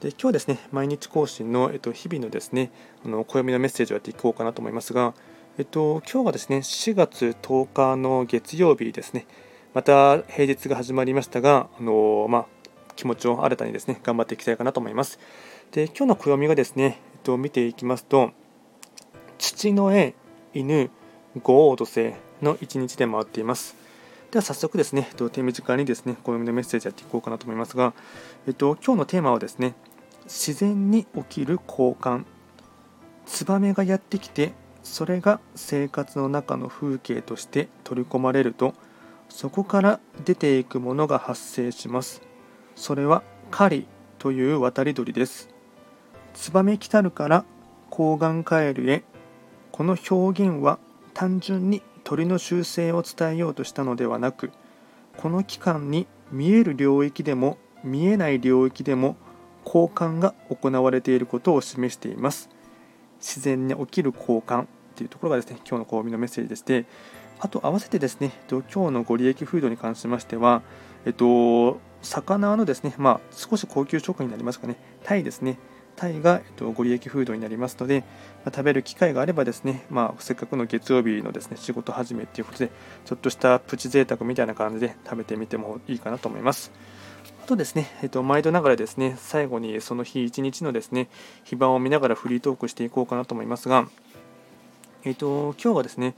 で今日はですね毎日更新の、えっと、日々のですねあの暦のメッセージをやっていこうかなと思いますが、えっと、今日はですね4月10日の月曜日ですね。また平日が始まりましたがあの、まあ、気持ちを新たにですね頑張っていきたいかなと思います。で今日の暦がですね、えっと、見ていきますと土の絵犬五王土星の1日で回っています。では早速ですね、えっと手短にですね、暦のメッセージやっていこうかなと思いますが、えっと、今日のテーマはですね、自然に起きる交換。ツバメがやってきて、それが生活の中の風景として取り込まれると、そこから出ていくものが発生します。それは狩りという渡り鳥です。ツバメ来たるから抗がんカエルへ。この表現は単純に鳥の習性を伝えようとしたのではなくこの期間に見える領域でも見えない領域でも交換が行われていることを示しています。自然に起きる交換というところがですね今日の暦のメッセージでしてあと合わせてですね今日のご利益フードに関しましてはえっと魚のですねまあ少し高級食品になりますかねタイですね。タイが、えっと、ご利益フードになりますので、ま、食べる機会があればですね、まあ、せっかくの月曜日のですね仕事始めということで、ちょっとしたプチ贅沢みたいな感じで食べてみてもいいかなと思います。あとですね、えっと、毎度ながらですね、最後にその日一日のですね、非番を見ながらフリートークしていこうかなと思いますが、えっと、今日はですね、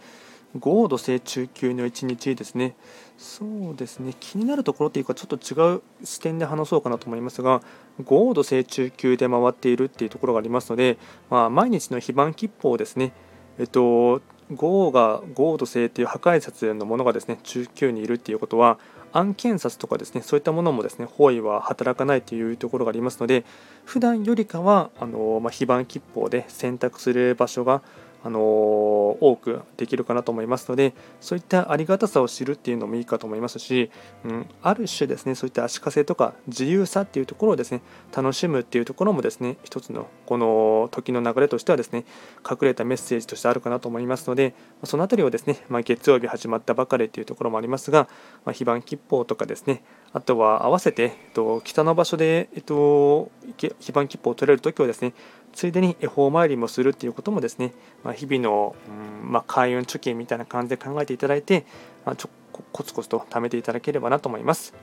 豪土星中級の1日ですね、そうですね、気になるところというか、ちょっと違う視点で話そうかなと思いますが、豪土星中級で回っているっていうところがありますので、まあ、毎日の非番切符をですね、えっと、豪が豪土星っていう破壊札のものがですね中級にいるっていうことは案件札とかですねそういったものもですね方位は働かないというところがありますので普段よりかはあの、まあ、非番切符で選択する場所があの多くできるかなと思いますのでそういったありがたさを知るっていうのもいいかと思いますし、うん、ある種ですねそういった足かせとか自由さっていうところをですね楽しむっていうところもですね一つのこの時の流れとしてはですね隠れたメッセージとしてあるかなと思いますのでその辺りをですね、まあ、月曜日始まったばかりっていうところもありますが、まあ、非番吉報とかですねあとは合わせて、えっと、北の場所で、えっと、非番切符を取れるときはですねついでに恵方参りもするっていうこともですね、まあ、日々の、うんまあ、開運貯金みたいな感じで考えていただいて、まあ、ちょコツコツと貯めていただければなと思います。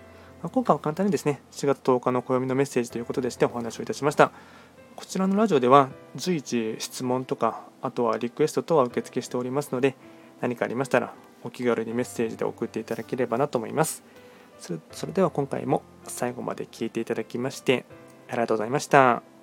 まあ、今回は簡単にですね、4月10日の暦のメッセージということでしてお話をいたしました。こちらのラジオでは随時質問とか、あとはリクエスト等は受付しておりますので、何かありましたらお気軽にメッセージで送っていただければなと思います。それでは今回も最後まで聞いていただきましてありがとうございました。